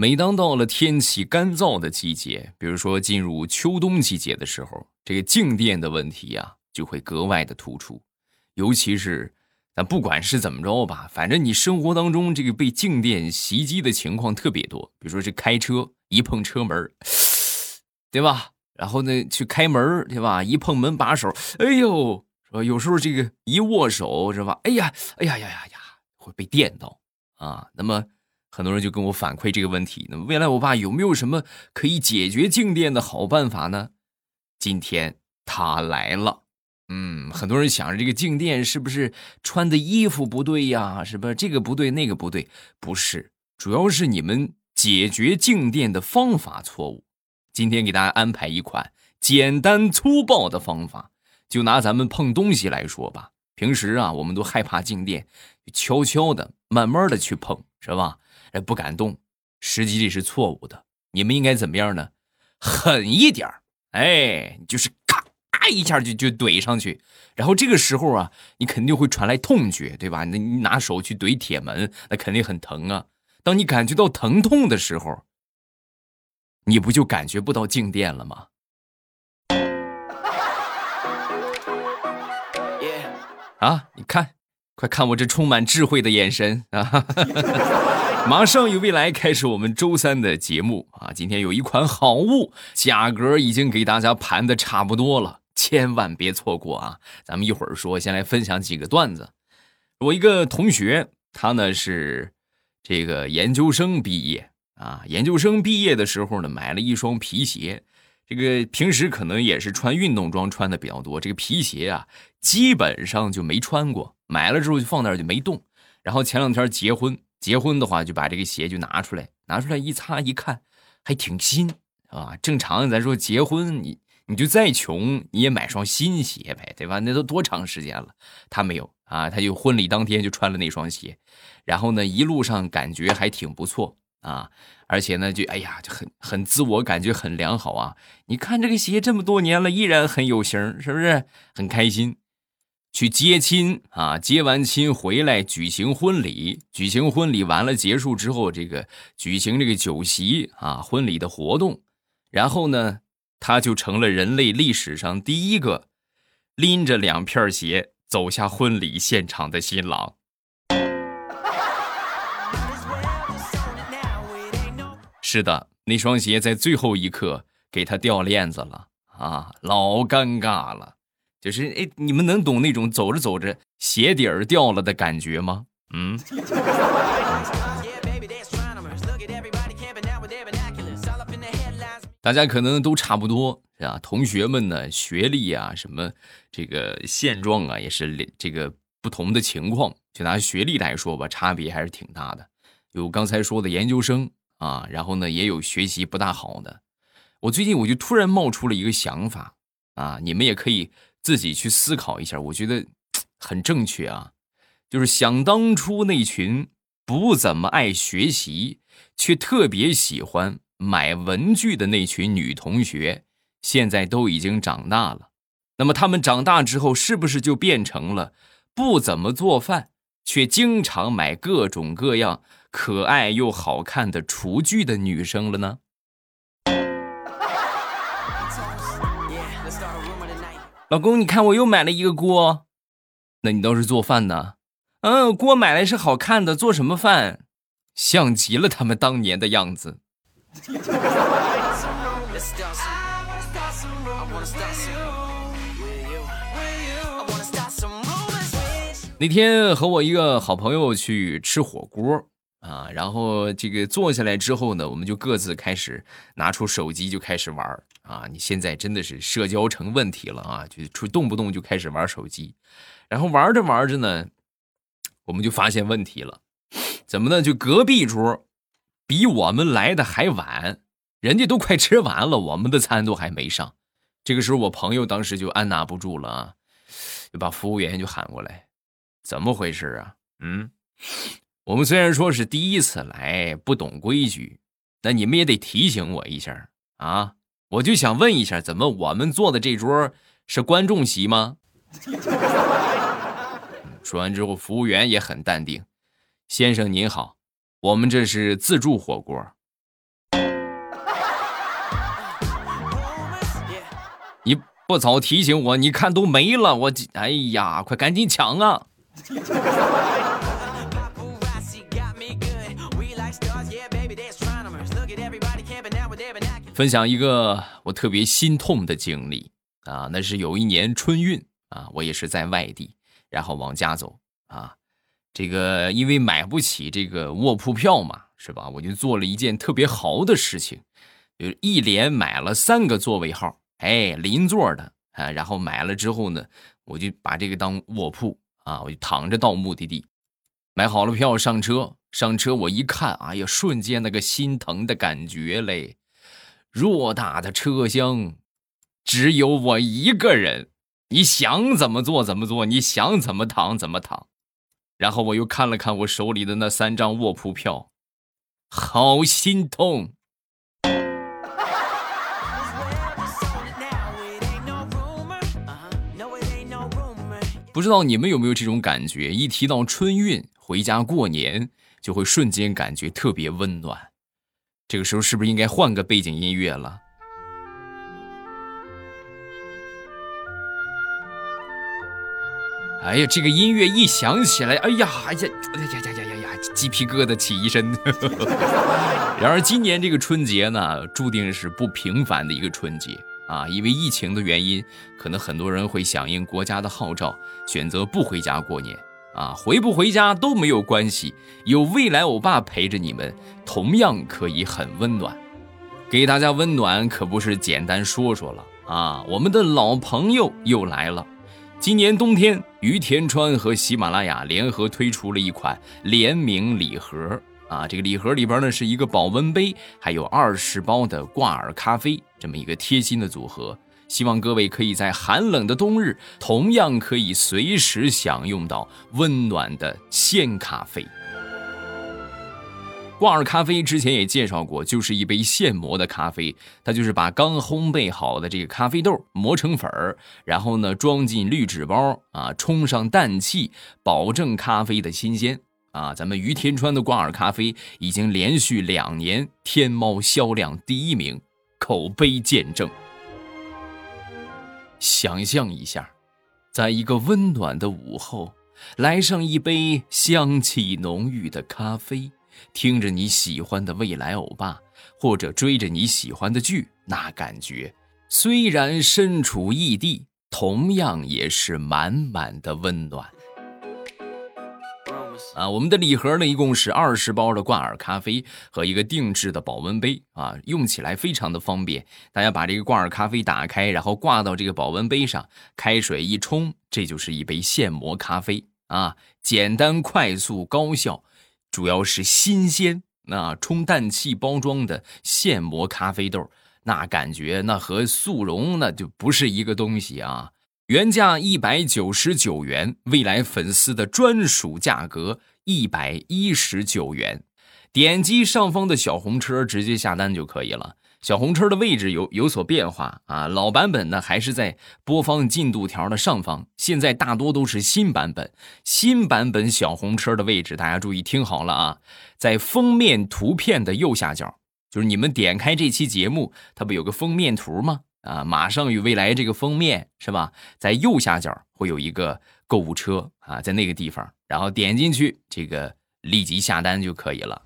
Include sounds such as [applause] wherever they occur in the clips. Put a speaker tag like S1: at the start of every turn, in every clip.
S1: 每当到了天气干燥的季节，比如说进入秋冬季节的时候，这个静电的问题呀就会格外的突出。尤其是咱不管是怎么着吧，反正你生活当中这个被静电袭击的情况特别多。比如说这开车一碰车门，[sniffs] 对吧？然后呢去开门，对吧？一碰门把手，哎呦，是吧？有时候这个一握手，是吧？哎呀，哎呀呀呀呀，会被电到啊。那么。很多人就跟我反馈这个问题，那未来我爸有没有什么可以解决静电的好办法呢？今天他来了，嗯，很多人想着这个静电是不是穿的衣服不对呀？是不是这个不对那个不对？不是，主要是你们解决静电的方法错误。今天给大家安排一款简单粗暴的方法，就拿咱们碰东西来说吧，平时啊我们都害怕静电，悄悄的、慢慢的去碰，是吧？哎，不敢动，实际这是错误的。你们应该怎么样呢？狠一点哎，就是咔一下就就怼上去。然后这个时候啊，你肯定会传来痛觉，对吧？那你拿手去怼铁门，那肯定很疼啊。当你感觉到疼痛的时候，你不就感觉不到静电了吗？啊，你看，快看我这充满智慧的眼神啊！[laughs] 马上与未来开始我们周三的节目啊！今天有一款好物，价格已经给大家盘的差不多了，千万别错过啊！咱们一会儿说，先来分享几个段子。我一个同学，他呢是这个研究生毕业啊，研究生毕业的时候呢，买了一双皮鞋。这个平时可能也是穿运动装穿的比较多，这个皮鞋啊，基本上就没穿过，买了之后就放那儿就没动。然后前两天结婚。结婚的话，就把这个鞋就拿出来，拿出来一擦一看，还挺新啊。正常咱说结婚，你你就再穷，你也买双新鞋呗，对吧？那都多长时间了？他没有啊，他就婚礼当天就穿了那双鞋，然后呢，一路上感觉还挺不错啊，而且呢，就哎呀，就很很自我感觉很良好啊。你看这个鞋这么多年了，依然很有型，是不是很开心？去接亲啊，接完亲回来举行婚礼，举行婚礼完了结束之后，这个举行这个酒席啊，婚礼的活动，然后呢，他就成了人类历史上第一个拎着两片鞋走下婚礼现场的新郎。是的，那双鞋在最后一刻给他掉链子了啊，老尴尬了。就是哎，你们能懂那种走着走着鞋底儿掉了的感觉吗？嗯。大家可能都差不多，是吧？同学们呢，学历啊，什么这个现状啊，也是这个不同的情况。就拿学历来说吧，差别还是挺大的。有刚才说的研究生啊，然后呢，也有学习不大好的。我最近我就突然冒出了一个想法啊，你们也可以。自己去思考一下，我觉得 [tsk] 很正确啊。就是想当初那群不怎么爱学习，却特别喜欢买文具的那群女同学，现在都已经长大了。那么她们长大之后，是不是就变成了不怎么做饭，却经常买各种各样可爱又好看的厨具的女生了呢？[laughs] 老公，你看我又买了一个锅，那你倒是做饭呢？嗯，锅买来是好看的，做什么饭？像极了他们当年的样子。那天和我一个好朋友去吃火锅啊，然后这个坐下来之后呢，我们就各自开始拿出手机就开始玩啊，你现在真的是社交成问题了啊！就出动不动就开始玩手机，然后玩着玩着呢，我们就发现问题了，怎么呢？就隔壁桌比我们来的还晚，人家都快吃完了，我们的餐都还没上。这个时候，我朋友当时就按捺不住了啊，就把服务员就喊过来：“怎么回事啊？嗯，我们虽然说是第一次来不懂规矩但你们也得提醒我一下啊。我就想问一下怎么我们坐的这桌是观众席吗？[laughs] 说完之后服务员也很淡定。先生您好我们这是自助火锅你不早提醒我你看都没了我哎呀快赶紧抢啊！分享一个我特别心痛的经历啊，那是有一年春运啊，我也是在外地，然后往家走啊，这个因为买不起这个卧铺票嘛，是吧？我就做了一件特别豪的事情，就是一连买了三个座位号。哎，邻座的啊，然后买了之后呢，我就把这个当卧铺啊，我就躺着到目的地，买好了票上车，上车我一看，哎呀，瞬间那个心疼的感觉嘞，偌大的车厢，只有我一个人，你想怎么坐怎么坐，你想怎么躺怎么躺，然后我又看了看我手里的那三张卧铺票，好心痛。不知道你们有没有这种感觉？一提到春运回家过年，就会瞬间感觉特别温暖。这个时候是不是应该换个背景音乐了？哎呀，这个音乐一响起来，哎呀，哎呀，哎呀呀呀呀呀，鸡皮疙瘩起一身。[laughs] 然而今年这个春节呢，注定是不平凡的一个春节。啊，因为疫情的原因，可能很多人会响应国家的号召，选择不回家过年。啊，回不回家都没有关系，有未来欧巴陪着你们，同样可以很温暖。给大家温暖可不是简单说说了啊，我们的老朋友又来了。今年冬天，于田川和喜马拉雅联合推出了一款联名礼盒。啊，这个礼盒里边呢是一个保温杯，还有二十包的挂耳咖啡，这么一个贴心的组合。希望各位可以在寒冷的冬日，同样可以随时享用到温暖的鲜咖啡。挂耳咖啡之前也介绍过，就是一杯现磨的咖啡，它就是把刚烘焙好的这个咖啡豆磨成粉儿，然后呢装进滤纸包啊，冲上氮气，保证咖啡的新鲜。啊，咱们于田川的挂耳咖啡已经连续两年天猫销量第一名，口碑见证。想象一下，在一个温暖的午后，来上一杯香气浓郁的咖啡，听着你喜欢的未来欧巴，或者追着你喜欢的剧，那感觉虽然身处异地，同样也是满满的温暖。啊，我们的礼盒呢，一共是二十包的挂耳咖啡和一个定制的保温杯啊，用起来非常的方便。大家把这个挂耳咖啡打开，然后挂到这个保温杯上，开水一冲，这就是一杯现磨咖啡啊，简单、快速、高效，主要是新鲜。那充氮气包装的现磨咖啡豆，那感觉那和速溶那就不是一个东西啊。原价一百九十九元，未来粉丝的专属价格一百一十九元。点击上方的小红车直接下单就可以了。小红车的位置有有所变化啊，老版本呢还是在播放进度条的上方，现在大多都是新版本。新版本小红车的位置，大家注意听好了啊，在封面图片的右下角，就是你们点开这期节目，它不有个封面图吗？啊，马上与未来这个封面是吧？在右下角会有一个购物车啊，在那个地方，然后点进去，这个立即下单就可以了。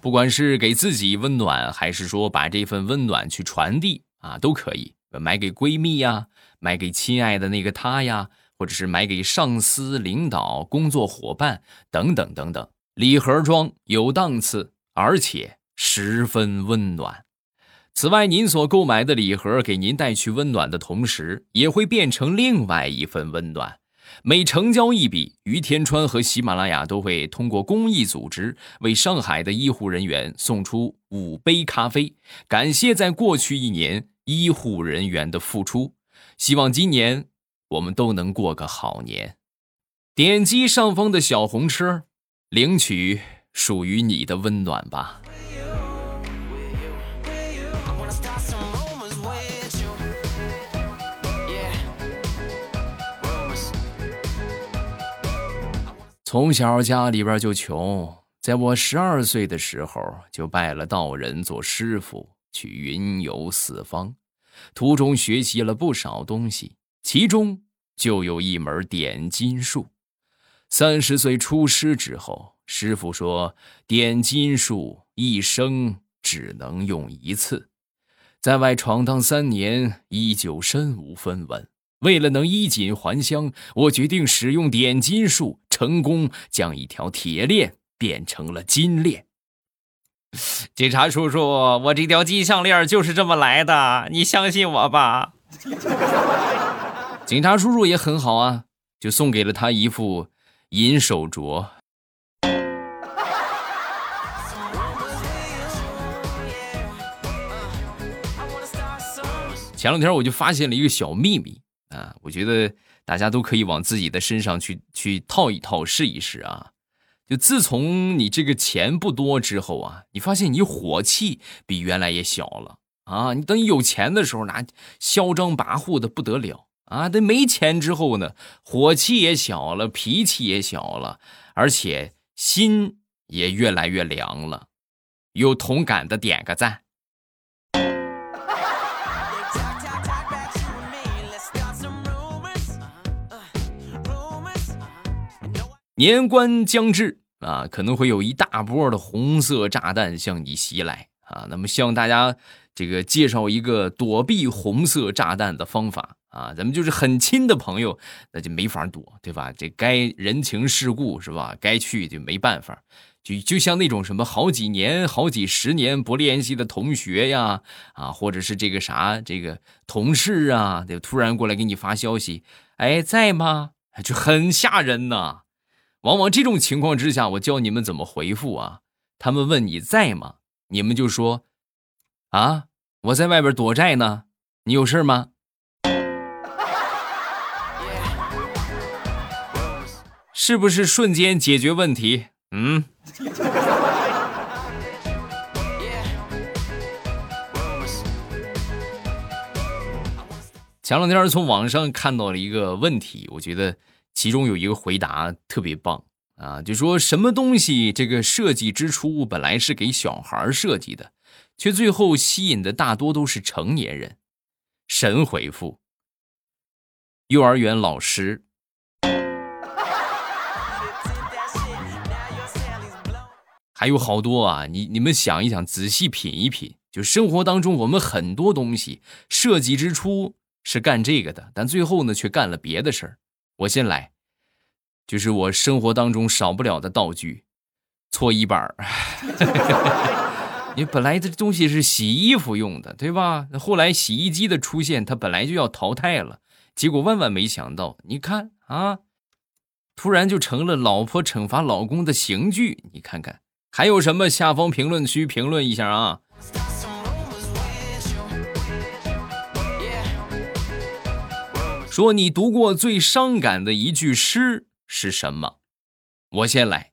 S1: 不管是给自己温暖，还是说把这份温暖去传递啊，都可以。买给闺蜜呀，买给亲爱的那个他呀，或者是买给上司、领导、工作伙伴等等等等。礼盒装有档次，而且十分温暖。此外，您所购买的礼盒给您带去温暖的同时，也会变成另外一份温暖。每成交一笔，于天川和喜马拉雅都会通过公益组织为上海的医护人员送出五杯咖啡，感谢在过去一年医护人员的付出。希望今年我们都能过个好年。点击上方的小红车，领取属于你的温暖吧。从小家里边就穷，在我十二岁的时候就拜了道人做师傅，去云游四方。途中学习了不少东西，其中就有一门点金术。三十岁出师之后，师傅说点金术一生只能用一次。在外闯荡三年，依旧身无分文。为了能衣锦还乡，我决定使用点金术，成功将一条铁链变成了金链。
S2: 警察叔叔，我这条金项链就是这么来的，你相信我吧。[laughs]
S1: 警察叔叔也很好啊，就送给了他一副银手镯。前两天我就发现了一个小秘密啊，我觉得大家都可以往自己的身上去去套一套，试一试啊。就自从你这个钱不多之后啊，你发现你火气比原来也小了啊。你等有钱的时候，那嚣张跋扈的不得了啊。等没钱之后呢，火气也小了，脾气也小了，而且心也越来越凉了。有同感的点个赞。年关将至啊，可能会有一大波的红色炸弹向你袭来啊。那么向大家这个介绍一个躲避红色炸弹的方法啊。咱们就是很亲的朋友，那就没法躲，对吧？这该人情世故是吧？该去就没办法。就就像那种什么好几年、好几十年不联系的同学呀，啊，或者是这个啥这个同事啊，就突然过来给你发消息，哎，在吗？就很吓人呐。往往这种情况之下，我教你们怎么回复啊？他们问你在吗？你们就说：“啊，我在外边躲债呢。你有事吗？”是不是瞬间解决问题？嗯。前两天从网上看到了一个问题，我觉得。其中有一个回答特别棒啊，就说什么东西这个设计之初本来是给小孩设计的，却最后吸引的大多都是成年人。神回复：幼儿园老师。还有好多啊，你你们想一想，仔细品一品，就生活当中我们很多东西设计之初是干这个的，但最后呢却干了别的事儿。我先来，就是我生活当中少不了的道具，搓衣板儿。[laughs] 你本来这东西是洗衣服用的，对吧？后来洗衣机的出现，它本来就要淘汰了，结果万万没想到，你看啊，突然就成了老婆惩罚老公的刑具。你看看还有什么？下方评论区评论一下啊。说你读过最伤感的一句诗是什么？我先来。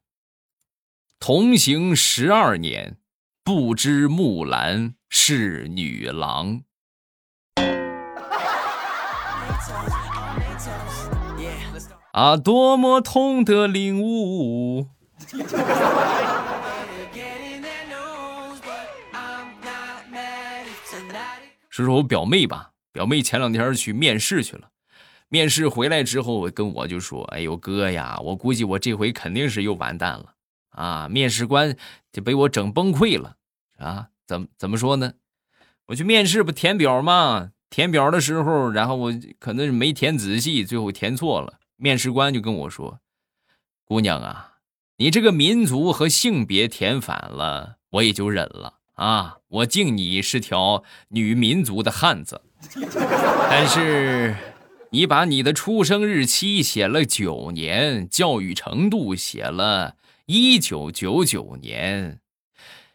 S1: 同行十二年，不知木兰是女郎。啊，多么痛的领悟！[laughs] 说说我表妹吧，表妹前两天去面试去了。面试回来之后，跟我就说：“哎呦哥呀，我估计我这回肯定是又完蛋了啊！面试官就被我整崩溃了啊！怎么怎么说呢？我去面试不填表吗？填表的时候，然后我可能是没填仔细，最后填错了。面试官就跟我说：‘姑娘啊，你这个民族和性别填反了，我也就忍了啊！我敬你是条女民族的汉子，[laughs] 但是……’你把你的出生日期写了九年，教育程度写了一九九九年，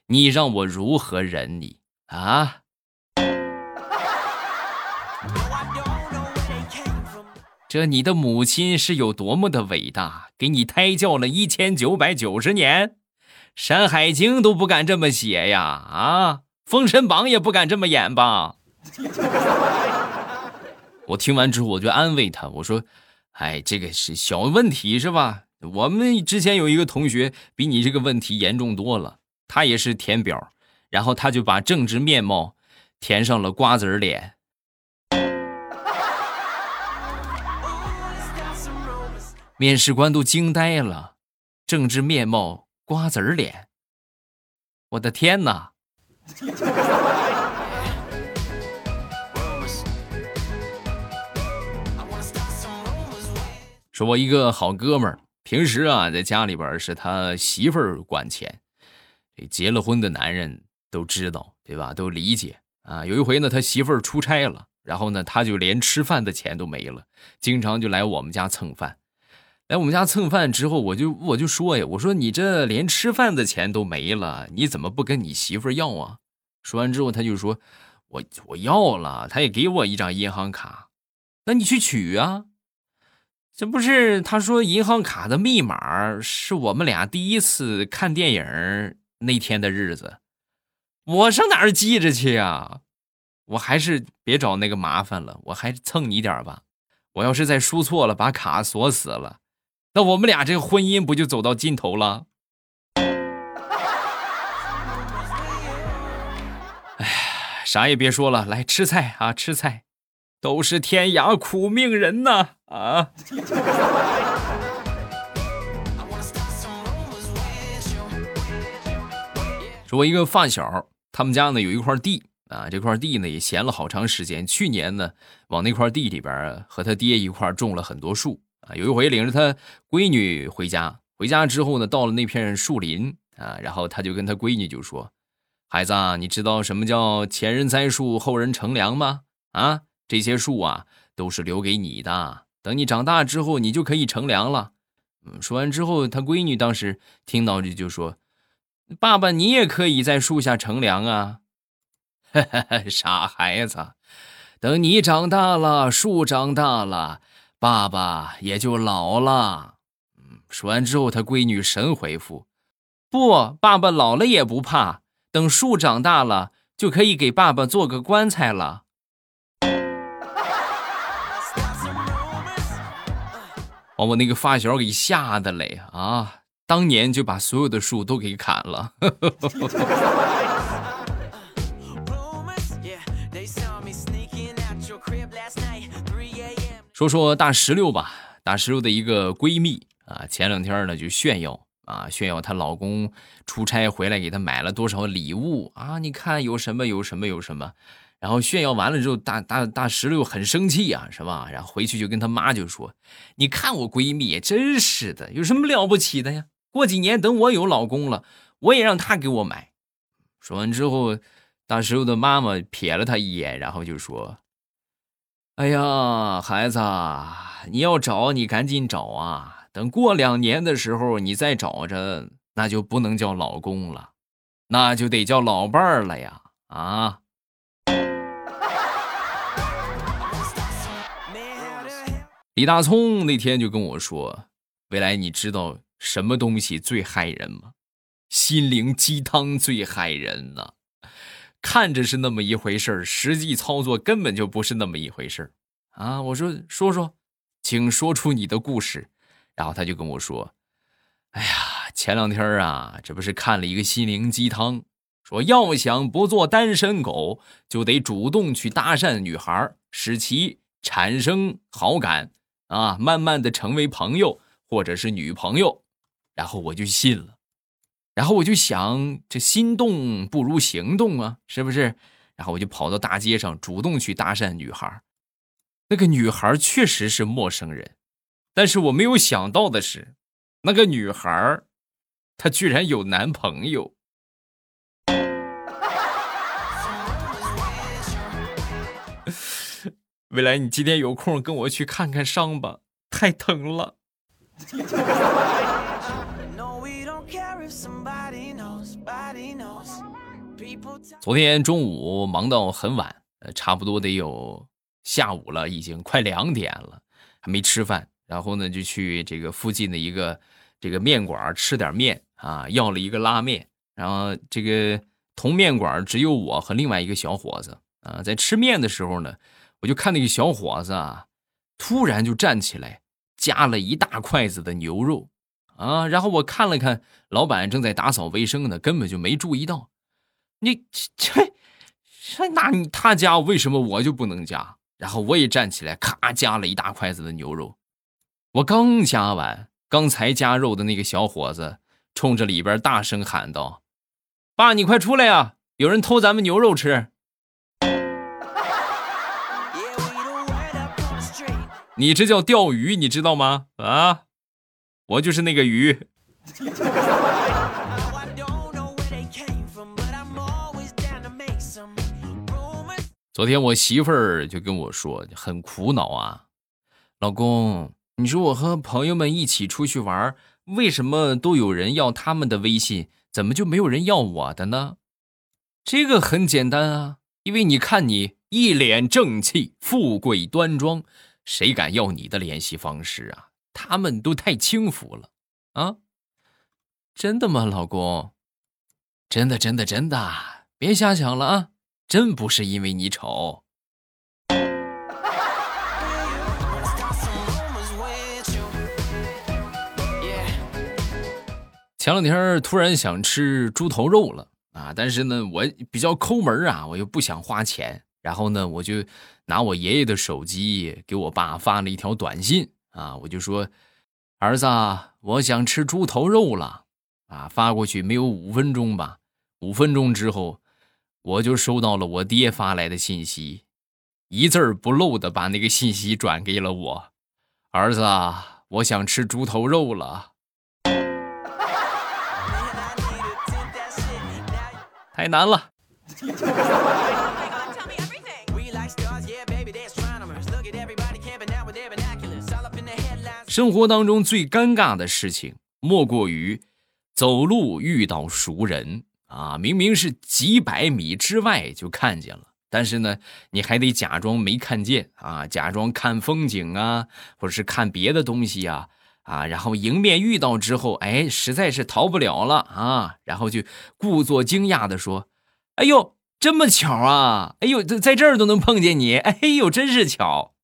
S1: 你让我如何忍你啊？这你的母亲是有多么的伟大，给你胎教了一千九百九十年，《山海经》都不敢这么写呀！啊，《封神榜》也不敢这么演吧？我听完之后我就安慰他我说哎这个是小问题是吧？我们之前有一个同学比你这个问题严重多了他也是填表然后他就把政治面貌填上了瓜子脸。面试官都惊呆了政治面貌瓜子脸。我的天呐说我一个好哥们儿，平时啊在家里边是他媳妇儿管钱，这结了婚的男人都知道，对吧？都理解啊。有一回呢，他媳妇儿出差了，然后呢，他就连吃饭的钱都没了，经常就来我们家蹭饭。来我们家蹭饭之后，我就我就说呀，我说你这连吃饭的钱都没了，你怎么不跟你媳妇儿要啊？说完之后，他就说，我我要了，他也给我一张银行卡，那你去取啊。这不是他说银行卡的密码是我们俩第一次看电影那天的日子，我上哪儿记着去呀？我还是别找那个麻烦了，我还蹭你点吧。我要是再输错了，把卡锁死了。那我们俩这个婚姻不就走到尽头了？[sighs] 哎，啥也别说了，来吃菜啊，吃菜，都是天涯苦命人呐啊！说我一个发小，他们家呢有一块地啊，这块地呢也闲了好长时间。去年呢，往那块地里边和他爹一块种了很多树啊。有一回领着他闺女回家，回家之后呢，到了那片树林啊，然后他就跟他闺女就说：“孩子啊，你知道什么叫前人栽树，后人乘凉吗？啊，这些树啊都是留给你的，等你长大之后，你就可以乘凉了。”嗯，说完之后，他闺女当时听到这就说：“爸爸，你也可以在树下乘凉啊！[laughs] ”傻孩子，等你长大了，树长大了。爸爸也就老了，嗯，说完之后，他闺女神回复：“不，爸爸老了也不怕，等树长大了，就可以给爸爸做个棺材了。”把我那个发小给吓得嘞啊！当年就把所有的树都给砍了。[laughs] 说说大石榴吧，大石榴的一个闺蜜啊，前两天呢就炫耀啊，炫耀她老公出差回来给她买了多少礼物啊，你看有什么有什么有什么，然后炫耀完了之后，大大大石榴很生气啊，是吧？然后回去就跟她妈就说：“你看我闺蜜，真是的，有什么了不起的呀？过几年等我有老公了，我也让她给我买。”说完之后，大石榴的妈妈瞥了她一眼，然后就说。哎呀，孩子，你要找你赶紧找啊！等过两年的时候你再找着，那就不能叫老公了，那就得叫老伴儿了呀！啊！李大聪那天就跟我说：“未来，你知道什么东西最害人吗？心灵鸡汤最害人呢。”看着是那么一回事，实际操作根本就不是那么一回事啊！我说说说，请说出你的故事。然后他就跟我说：“哎呀，前两天啊，这不是看了一个心灵鸡汤，说要想不做单身狗，就得主动去搭讪女孩，使其产生好感啊，慢慢的成为朋友或者是女朋友。”然后我就信了。然后我就想，这心动不如行动啊，是不是？然后我就跑到大街上，主动去搭讪女孩。那个女孩确实是陌生人，但是我没有想到的是，那个女孩，她居然有男朋友。未来，你今天有空跟我去看看伤吧，太疼了。昨天中午忙到很晚，呃，差不多得有下午了，已经快两点了，还没吃饭。然后呢，就去这个附近的一个这个面馆吃点面啊，要了一个拉面。然后这个同面馆只有我和另外一个小伙子啊，在吃面的时候呢，我就看那个小伙子啊，突然就站起来夹了一大筷子的牛肉。啊，然后我看了看，老板正在打扫卫生呢，根本就没注意到。你这这，那他夹，为什么我就不能夹？然后我也站起来，咔夹了一大筷子的牛肉。我刚夹完，刚才夹肉的那个小伙子冲着里边大声喊道：“爸，你快出来呀！有人偷咱们牛肉吃！”你这叫钓鱼，你知道吗？啊，我就是那个鱼。昨天我媳妇儿就跟我说，很苦恼啊，老公，你说我和朋友们一起出去玩，为什么都有人要他们的微信，怎么就没有人要我的呢？这个很简单啊，因为你看你一脸正气、富贵端庄，谁敢要你的联系方式啊？他们都太轻浮了啊！真的吗，老公？真的，真的，真的，别瞎想了啊！真不是因为你丑。前两天突然想吃猪头肉了啊，但是呢，我比较抠门啊，我又不想花钱，然后呢，我就拿我爷爷的手机给我爸发了一条短信啊，我就说：“儿子，我想吃猪头肉了。”啊，发过去没有五分钟吧，五分钟之后。我就收到了我爹发来的信息，一字儿不漏的把那个信息转给了我。儿子，我想吃猪头肉了，太难了。生活当中最尴尬的事情，莫过于走路遇到熟人。啊，明明是几百米之外就看见了，但是呢，你还得假装没看见啊，假装看风景啊，或者是看别的东西啊，啊，然后迎面遇到之后，哎，实在是逃不了了啊，然后就故作惊讶的说：“哎呦，这么巧啊！哎呦，在在这儿都能碰见你，哎呦，真是巧。”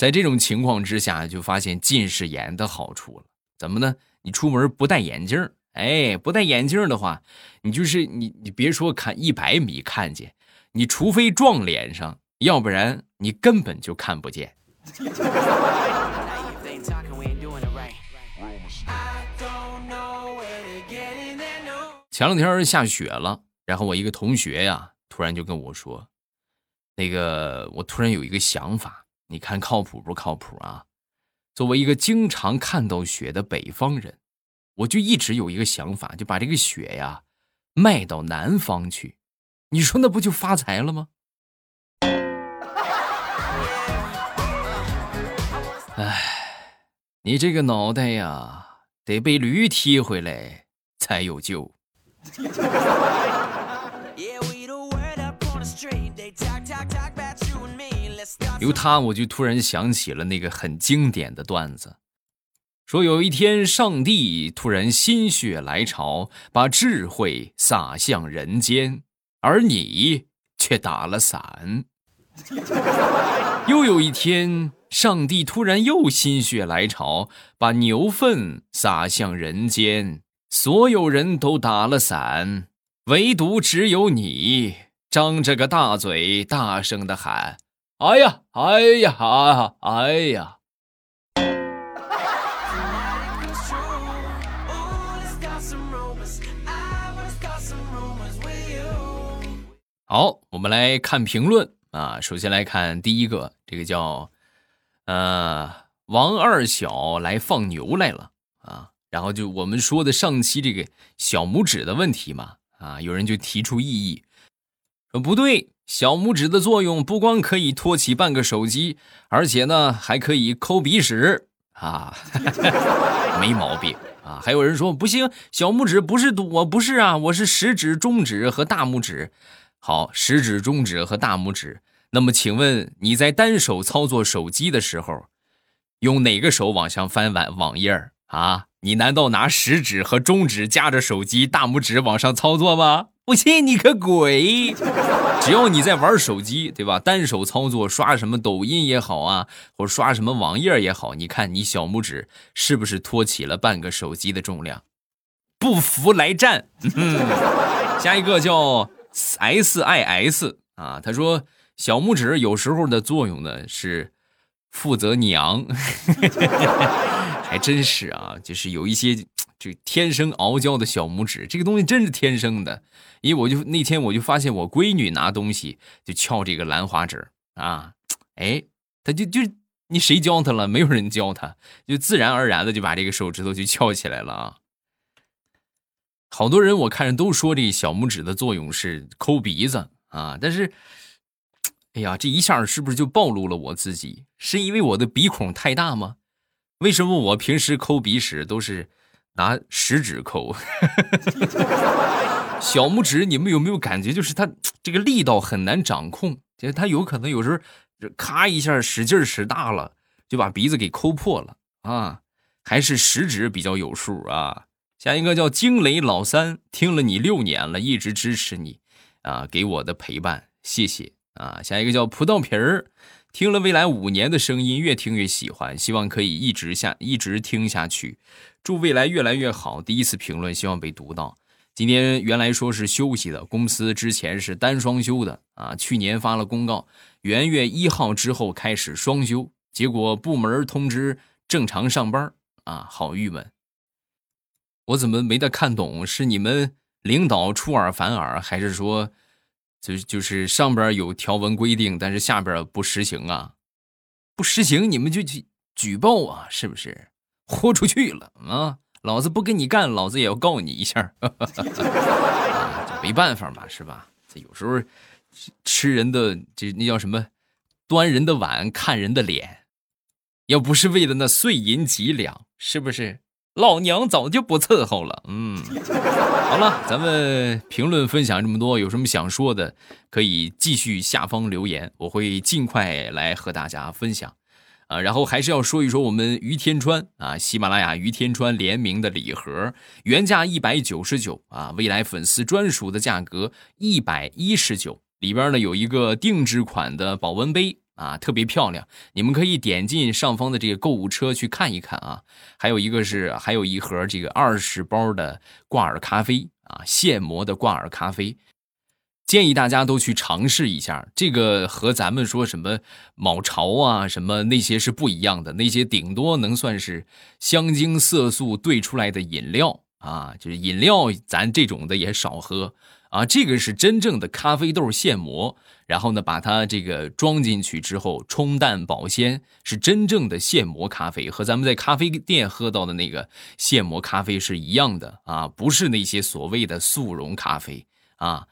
S1: 在这种情况之下，就发现近视眼的好处了。怎么呢？你出门不戴眼镜哎，不戴眼镜的话，你就是你，你别说看一百米看见，你除非撞脸上，要不然你根本就看不见。前两天下雪了，然后我一个同学呀，突然就跟我说：“那个，我突然有一个想法，你看靠谱不靠谱啊？”作为一个经常看到雪的北方人，我就一直有一个想法，就把这个雪呀卖到南方去。你说那不就发财了吗？哎，你这个脑袋呀，得被驴踢回来才有救。由他，我就突然想起了那个很经典的段子，说有一天上帝突然心血来潮，把智慧洒向人间，而你却打了伞。又有一天，上帝突然又心血来潮，把牛粪洒向人间，所有人都打了伞，唯独只有你张着个大嘴，大声的喊。哎呀，哎呀，啊，哎呀！好，我们来看评论啊。首先来看第一个，这个叫呃王二小来放牛来了啊。然后就我们说的上期这个小拇指的问题嘛啊，有人就提出异议，说不对。小拇指的作用不光可以托起半个手机，而且呢还可以抠鼻屎啊，[laughs] 没毛病啊。还有人说不行，小拇指不是我不是啊，我是食指、中指和大拇指。好，食指、中指和大拇指。那么请问你在单手操作手机的时候，用哪个手往上翻网网页啊？你难道拿食指和中指夹着手机，大拇指往上操作吗？不信你个鬼！只要你在玩手机，对吧？单手操作刷什么抖音也好啊，或刷什么网页也好，你看你小拇指是不是托起了半个手机的重量？不服来战！下一个叫 S I S 啊，他说小拇指有时候的作用呢是负责娘，还真是啊，就是有一些就天生傲娇的小拇指，这个东西真是天生的。因为我就那天我就发现我闺女拿东西就翘这个兰花指啊，哎，她就就你谁教她了？没有人教她，就自然而然的就把这个手指头就翘起来了啊。好多人我看着都说这小拇指的作用是抠鼻子啊，但是，哎呀，这一下是不是就暴露了我自己？是因为我的鼻孔太大吗？为什么我平时抠鼻屎都是拿食指抠？[laughs] 小拇指你们有没有感觉，就是它这个力道很难掌控，就是它有可能有时候咔一下使劲使大了，就把鼻子给抠破了啊？还是食指比较有数啊？下一个叫惊雷老三，听了你六年了，一直支持你，啊，给我的陪伴，谢谢啊。下一个叫葡萄皮儿，听了未来五年的声音，越听越喜欢，希望可以一直下一直听下去，祝未来越来越好。第一次评论，希望被读到。今天原来说是休息的，公司之前是单双休的啊，去年发了公告，元月一号之后开始双休，结果部门通知正常上班啊，好郁闷。我怎么没太看懂？是你们领导出尔反尔，还是说，就就是上边有条文规定，但是下边不实行啊？不实行，你们就去举报啊？是不是？豁出去了啊！老子不跟你干，老子也要告你一下。[laughs] 这没办法嘛，是吧？这有时候吃人的这那叫什么？端人的碗，看人的脸。要不是为了那碎银几两，是不是？老娘早就不伺候了。嗯，好了，咱们评论分享这么多，有什么想说的，可以继续下方留言，我会尽快来和大家分享。啊，然后还是要说一说我们于天川啊，喜马拉雅于天川联名的礼盒，原价一百九十九啊，未来粉丝专属的价格一百一十九，里边呢有一个定制款的保温杯。啊，特别漂亮，你们可以点进上方的这个购物车去看一看啊。还有一个是，还有一盒这个二十包的挂耳咖啡啊，现磨的挂耳咖啡，建议大家都去尝试一下。这个和咱们说什么卯巢啊什么那些是不一样的，那些顶多能算是香精色素兑出来的饮料啊，就是饮料，咱这种的也少喝。啊，这个是真正的咖啡豆现磨，然后呢，把它这个装进去之后冲淡保鲜，是真正的现磨咖啡，和咱们在咖啡店喝到的那个现磨咖啡是一样的啊，不是那些所谓的速溶咖啡啊。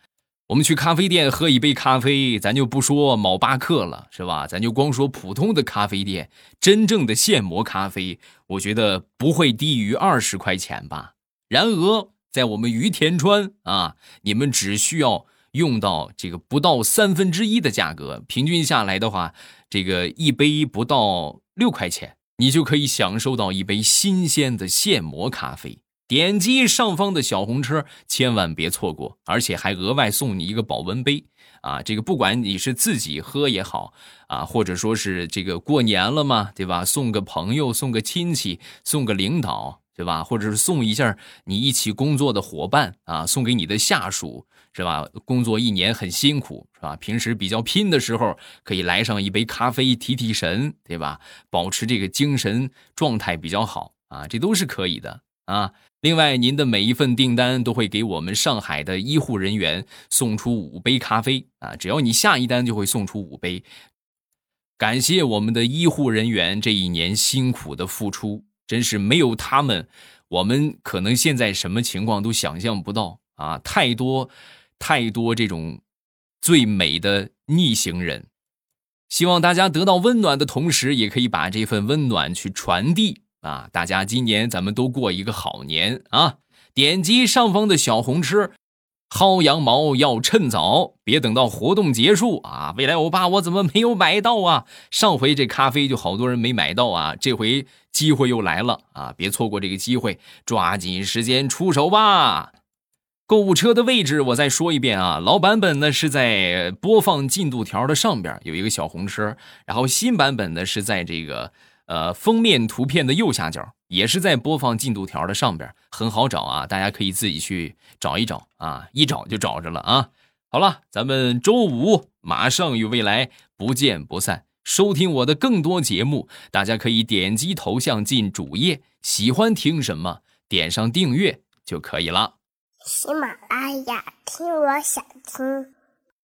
S1: 我们去咖啡店喝一杯咖啡，咱就不说某巴克了，是吧？咱就光说普通的咖啡店，真正的现磨咖啡，我觉得不会低于二十块钱吧。然而。在我们于田川啊，你们只需要用到这个不到三分之一的价格，平均下来的话，这个一杯不到六块钱，你就可以享受到一杯新鲜的现磨咖啡。点击上方的小红车，千万别错过，而且还额外送你一个保温杯啊！这个不管你是自己喝也好啊，或者说是这个过年了嘛，对吧？送个朋友，送个亲戚，送个领导。对吧？或者是送一下你一起工作的伙伴啊，送给你的下属是吧？工作一年很辛苦是吧？平时比较拼的时候，可以来上一杯咖啡提提神，对吧？保持这个精神状态比较好啊，这都是可以的啊。另外，您的每一份订单都会给我们上海的医护人员送出五杯咖啡啊，只要你下一单就会送出五杯，感谢我们的医护人员这一年辛苦的付出。真是没有他们，我们可能现在什么情况都想象不到啊！太多太多这种最美的逆行人，希望大家得到温暖的同时，也可以把这份温暖去传递啊！大家今年咱们都过一个好年啊！点击上方的小红车。薅羊毛要趁早，别等到活动结束啊！未来欧巴，我怎么没有买到啊？上回这咖啡就好多人没买到啊，这回机会又来了啊！别错过这个机会，抓紧时间出手吧！购物车的位置我再说一遍啊，老版本呢是在播放进度条的上边有一个小红车，然后新版本呢是在这个。呃，封面图片的右下角也是在播放进度条的上边，很好找啊，大家可以自己去找一找啊，一找就找着了啊。好了，咱们周五马上与未来不见不散。收听我的更多节目，大家可以点击头像进主页，喜欢听什么，点上订阅就可以了。
S3: 喜马拉雅，听我想听。